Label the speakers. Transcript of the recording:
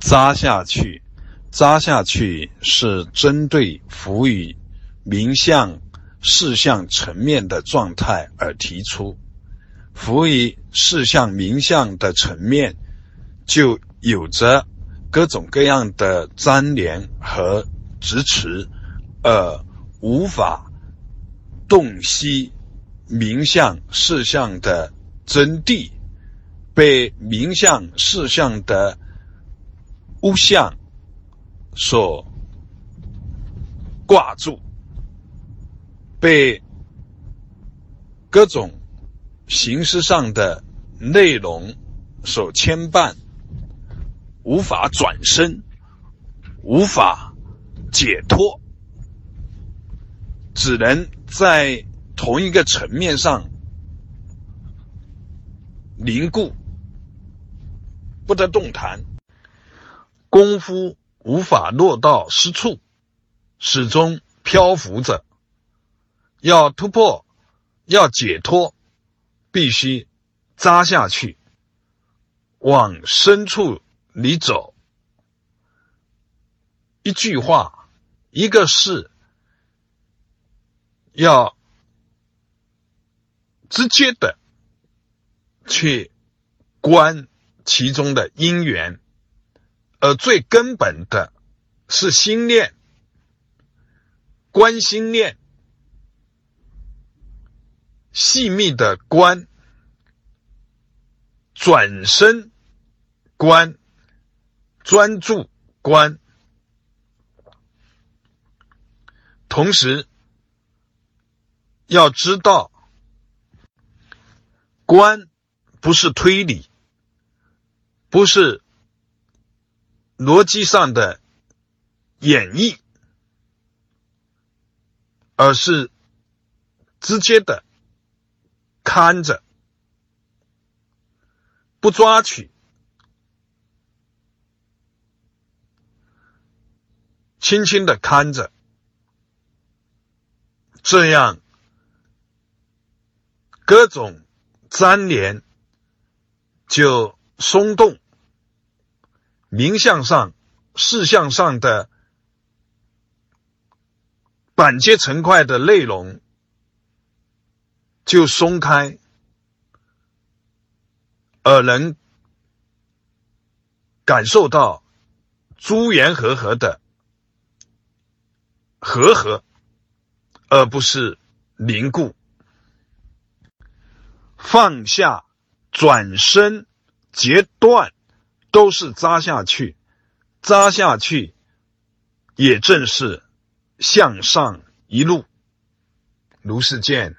Speaker 1: 扎下去，扎下去是针对浮于名相事项层面的状态而提出。浮于事项名相的层面，就有着各种各样的粘连和支持，而无法洞悉名相事项的真谛，被名相事项的物象所挂住，被各种形式上的内容所牵绊，无法转身，无法解脱，只能在同一个层面上凝固，不得动弹。功夫无法落到实处，始终漂浮着。要突破，要解脱，必须扎下去，往深处里走。一句话，一个事，要直接的去观其中的因缘。而最根本的是心念，观心念，细密的观，转身观，专注观，同时要知道，观不是推理，不是。逻辑上的演绎，而是直接的看着，不抓取，轻轻的看着，这样各种粘连就松动。名相上、事项上的板结成块的内容就松开，而能感受到诸缘和合的和合，而不是凝固。放下、转身、截断。都是扎下去，扎下去，也正是向上一路。如是见。